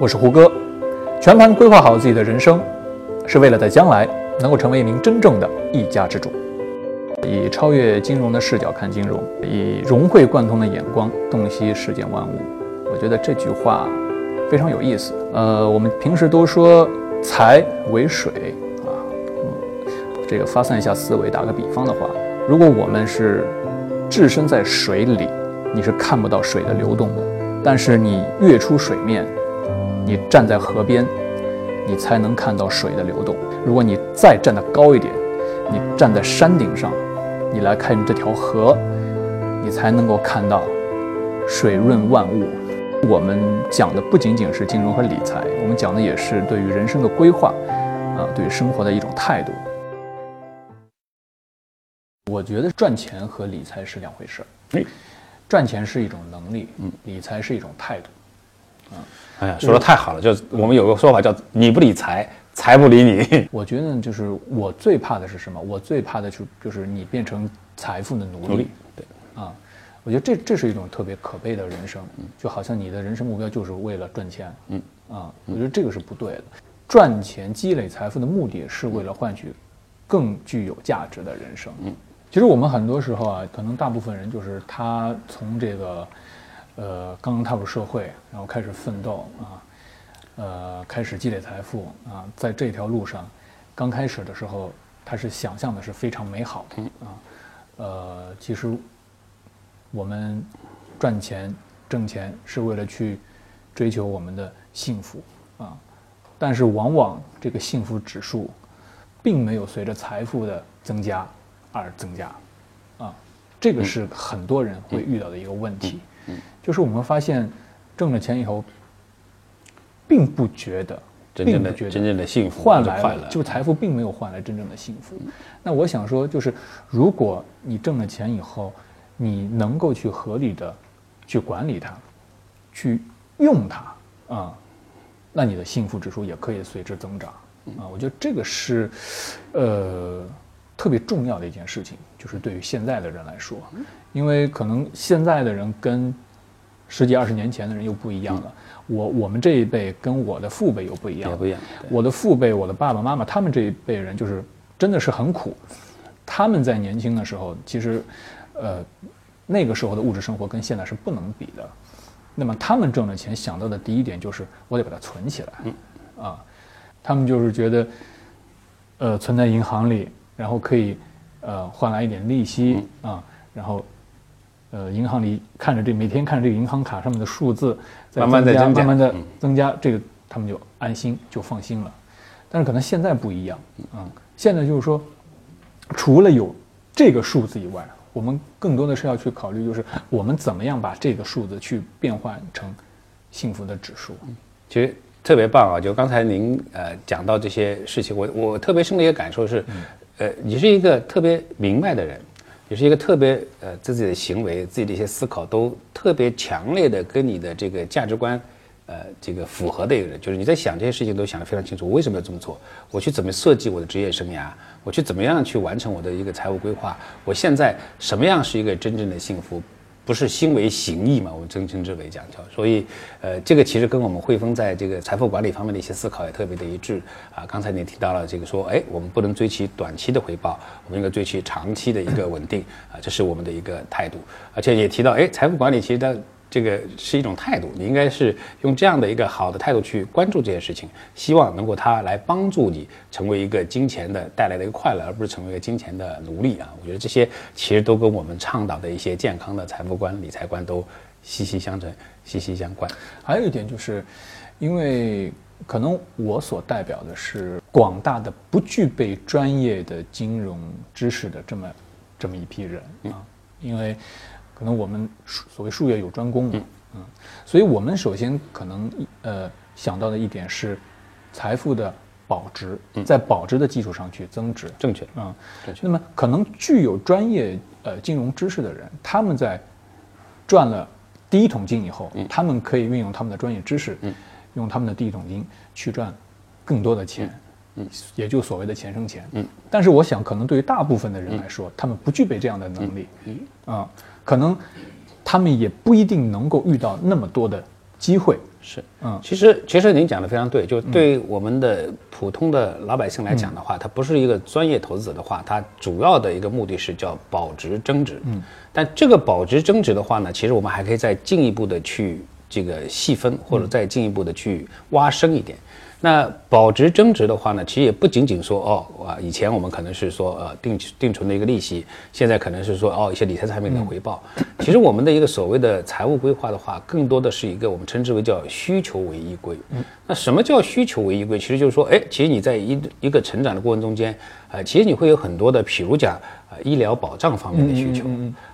我是胡歌，全盘规划好自己的人生，是为了在将来能够成为一名真正的一家之主。以超越金融的视角看金融，以融会贯通的眼光洞悉世间万物。我觉得这句话非常有意思。呃，我们平时都说财为水啊，嗯，这个发散一下思维，打个比方的话，如果我们是置身在水里，你是看不到水的流动的。但是你跃出水面，你站在河边，你才能看到水的流动。如果你再站得高一点，你站在山顶上，你来看这条河，你才能够看到水润万物。我们讲的不仅仅是金融和理财，我们讲的也是对于人生的规划，啊，对于生活的一种态度。我觉得赚钱和理财是两回事儿。赚钱是一种能力，嗯，理财是一种态度，嗯，哎呀，说的太好了，就我们有个说法叫“你不理财，财不理你”。我觉得就是我最怕的是什么？我最怕的就就是你变成财富的奴隶。对，啊，我觉得这这是一种特别可悲的人生，就好像你的人生目标就是为了赚钱，嗯，啊，我觉得这个是不对的。赚钱积累财富的目的是为了换取更具有价值的人生，嗯。其实我们很多时候啊，可能大部分人就是他从这个，呃，刚刚踏入社会，然后开始奋斗啊，呃，开始积累财富啊，在这条路上，刚开始的时候，他是想象的是非常美好的啊，呃，其实我们赚钱挣钱是为了去追求我们的幸福啊，但是往往这个幸福指数，并没有随着财富的增加。而增加，啊，这个是很多人会遇到的一个问题，就是我们发现挣了钱以后，并不觉得，并不觉得真正的幸福换来了，就财富并没有换来真正的幸福。那我想说，就是如果你挣了钱以后，你能够去合理的去管理它，去用它啊，那你的幸福指数也可以随之增长啊。我觉得这个是，呃。特别重要的一件事情，就是对于现在的人来说，因为可能现在的人跟十几二十年前的人又不一样了。我我们这一辈跟我的父辈又不一样，也不一样。我的父辈，我的爸爸妈妈，他们这一辈人就是真的是很苦。他们在年轻的时候，其实，呃，那个时候的物质生活跟现在是不能比的。那么他们挣的钱，想到的第一点就是我得把它存起来。啊，他们就是觉得，呃，存在银行里。然后可以，呃，换来一点利息啊，然后，呃，银行里看着这每天看着这个银行卡上面的数字在慢慢的慢慢的增加，这个他们就安心就放心了。但是可能现在不一样啊，现在就是说，除了有这个数字以外，我们更多的是要去考虑，就是我们怎么样把这个数字去变换成幸福的指数。其实特别棒啊！就刚才您呃讲到这些事情，我我特别深的一个感受是。呃，你是一个特别明白的人，也是一个特别呃自己的行为、自己的一些思考都特别强烈的跟你的这个价值观，呃，这个符合的一个人。就是你在想这些事情都想得非常清楚，我为什么要这么做？我去怎么设计我的职业生涯？我去怎么样去完成我的一个财务规划？我现在什么样是一个真正的幸福？不是心为形役嘛？我们称称之为讲叫，所以，呃，这个其实跟我们汇丰在这个财富管理方面的一些思考也特别的一致啊。刚才你提到了这个说，哎，我们不能追求短期的回报，我们应该追求长期的一个稳定啊，这是我们的一个态度。而且也提到，哎，财富管理其实它。这个是一种态度，你应该是用这样的一个好的态度去关注这件事情，希望能够它来帮助你成为一个金钱的带来的一个快乐，而不是成为一个金钱的奴隶啊！我觉得这些其实都跟我们倡导的一些健康的财富观、理财观都息息相承、息息相关。还有一点就是，因为可能我所代表的是广大的不具备专业的金融知识的这么这么一批人啊，因为。可能我们所谓术业有专攻嘛，嗯，所以我们首先可能呃想到的一点是，财富的保值，在保值的基础上去增值，正确，嗯，正确。那么可能具有专业呃金融知识的人，他们在赚了第一桶金以后，他们可以运用他们的专业知识，用他们的第一桶金去赚更多的钱，嗯，也就所谓的钱生钱，嗯。但是我想，可能对于大部分的人来说，他们不具备这样的能力，嗯，啊。可能他们也不一定能够遇到那么多的机会。是，嗯，其实其实您讲的非常对，就对我们的普通的老百姓来讲的话，他不是一个专业投资者的话，他主要的一个目的是叫保值增值。嗯，但这个保值增值的话呢，其实我们还可以再进一步的去这个细分，或者再进一步的去挖深一点。那保值增值的话呢，其实也不仅仅说哦啊，以前我们可能是说呃定定存的一个利息，现在可能是说哦一些理财产品的回报。其实我们的一个所谓的财务规划的话，更多的是一个我们称之为叫需求为依归。那什么叫需求为依归？其实就是说，哎，其实你在一一个成长的过程中间，啊，其实你会有很多的，譬如讲啊医疗保障方面的需求，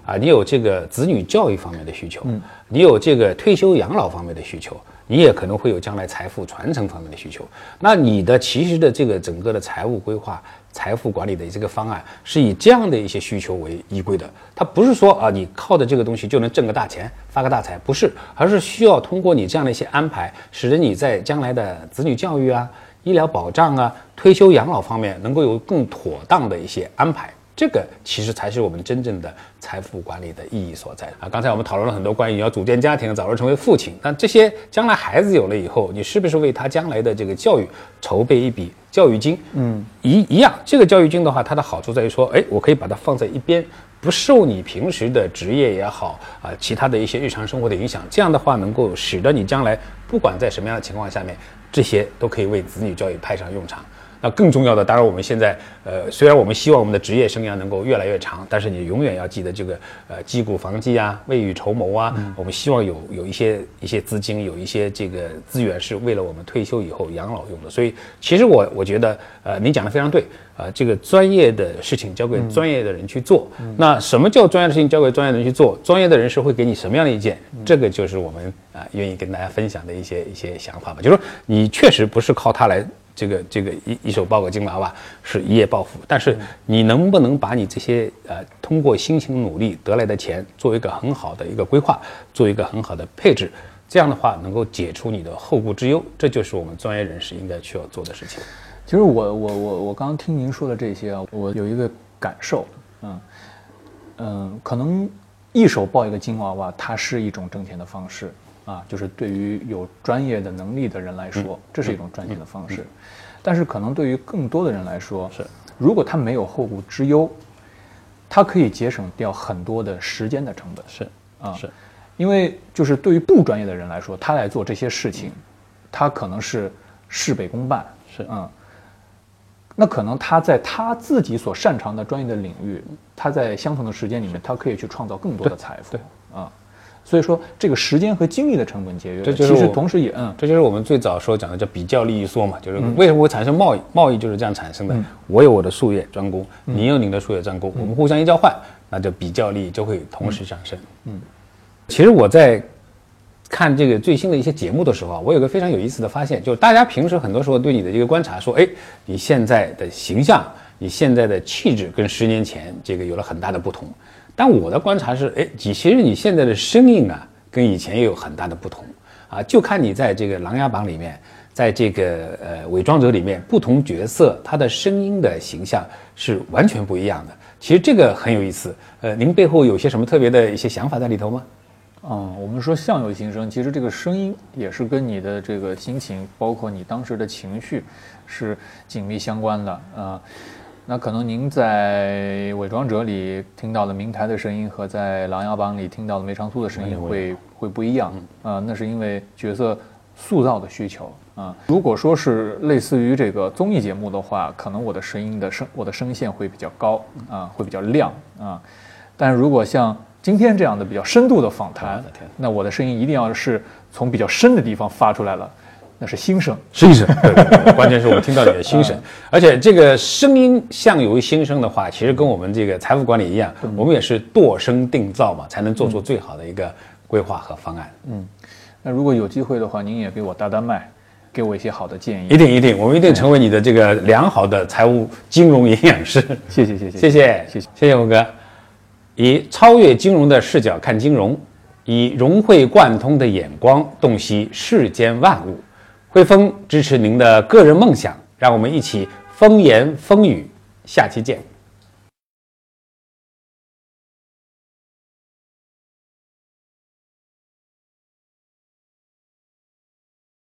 啊，你有这个子女教育方面的需求，你有这个退休养老方面的需求。你也可能会有将来财富传承方面的需求，那你的其实的这个整个的财务规划、财富管理的这个方案是以这样的一些需求为依归的。它不是说啊，你靠着这个东西就能挣个大钱、发个大财，不是，而是需要通过你这样的一些安排，使得你在将来的子女教育啊、医疗保障啊、退休养老方面能够有更妥当的一些安排。这个其实才是我们真正的财富管理的意义所在啊！刚才我们讨论了很多关于你要组建家庭、早日成为父亲，但这些将来孩子有了以后，你是不是为他将来的这个教育筹备一笔教育金？嗯，一一样，这个教育金的话，它的好处在于说，哎，我可以把它放在一边，不受你平时的职业也好啊，其他的一些日常生活的影响。这样的话，能够使得你将来不管在什么样的情况下面，这些都可以为子女教育派上用场。那更重要的，当然我们现在，呃，虽然我们希望我们的职业生涯能够越来越长，但是你永远要记得这个，呃，击鼓防饥啊，未雨绸缪啊，我们希望有有一些一些资金，有一些这个资源是为了我们退休以后养老用的。所以，其实我我觉得，呃，您讲的非常对，啊，这个专业的事情交给专业的人去做。那什么叫专业的事情交给专业的人去做？专业的人士会给你什么样的意见？这个就是我们啊愿意跟大家分享的一些一些想法吧。就是说，你确实不是靠它来。这个这个一一手抱个金娃娃是一夜暴富，但是你能不能把你这些呃通过辛勤努力得来的钱做一个很好的一个规划，做一个很好的配置，这样的话能够解除你的后顾之忧，这就是我们专业人士应该需要做的事情。其实我我我我刚听您说的这些啊，我有一个感受，嗯嗯，可能一手抱一个金娃娃，它是一种挣钱的方式。啊，就是对于有专业的能力的人来说，这是一种赚钱的方式。但是可能对于更多的人来说，是如果他没有后顾之忧，他可以节省掉很多的时间的成本。是啊，是，因为就是对于不专业的人来说，他来做这些事情，他可能是事倍功半。是啊，那可能他在他自己所擅长的专业的领域，他在相同的时间里面，他可以去创造更多的财富。对啊。所以说，这个时间和精力的成本节约，这就是其实同时也嗯，这就是我们最早说讲的叫比较利益缩嘛，就是为什么会产生贸易？贸易就是这样产生的。我有我的术业专攻，你有你的术业专攻，我们互相一交换，那就比较利益就会同时上升。嗯，其实我在看这个最新的一些节目的时候啊，我有个非常有意思的发现，就是大家平时很多时候对你的一个观察，说，哎，你现在的形象，你现在的气质跟十年前这个有了很大的不同。但我的观察是，哎，其实你现在的声音啊，跟以前也有很大的不同啊。就看你在这个《琅琊榜》里面，在这个呃《伪装者》里面，不同角色他的声音的形象是完全不一样的。其实这个很有意思。呃，您背后有些什么特别的一些想法在里头吗？啊，我们说相由心生，其实这个声音也是跟你的这个心情，包括你当时的情绪，是紧密相关的啊。那可能您在《伪装者》里听到的明台的声音，和在《琅琊榜》里听到的梅长苏的声音会会不一样啊。那是因为角色塑造的需求啊。如果说是类似于这个综艺节目的话，可能我的声音的声我的声线会比较高啊，会比较亮啊。但如果像今天这样的比较深度的访谈，那我的声音一定要是从比较深的地方发出来了。那是心声，心声对，关键是我们听到你的心声，而且这个声音相由心声的话，其实跟我们这个财富管理一样，我们也是度声定造嘛，才能做出最好的一个规划和方案。嗯，那如果有机会的话，您也给我搭搭脉，给我一些好的建议。一定一定，我们一定成为你的这个良好的财务金融营养师。谢谢谢谢谢谢谢谢谢谢吴哥，以超越金融的视角看金融，以融会贯通的眼光洞悉世间万物。汇丰支持您的个人梦想，让我们一起风言风语，下期见。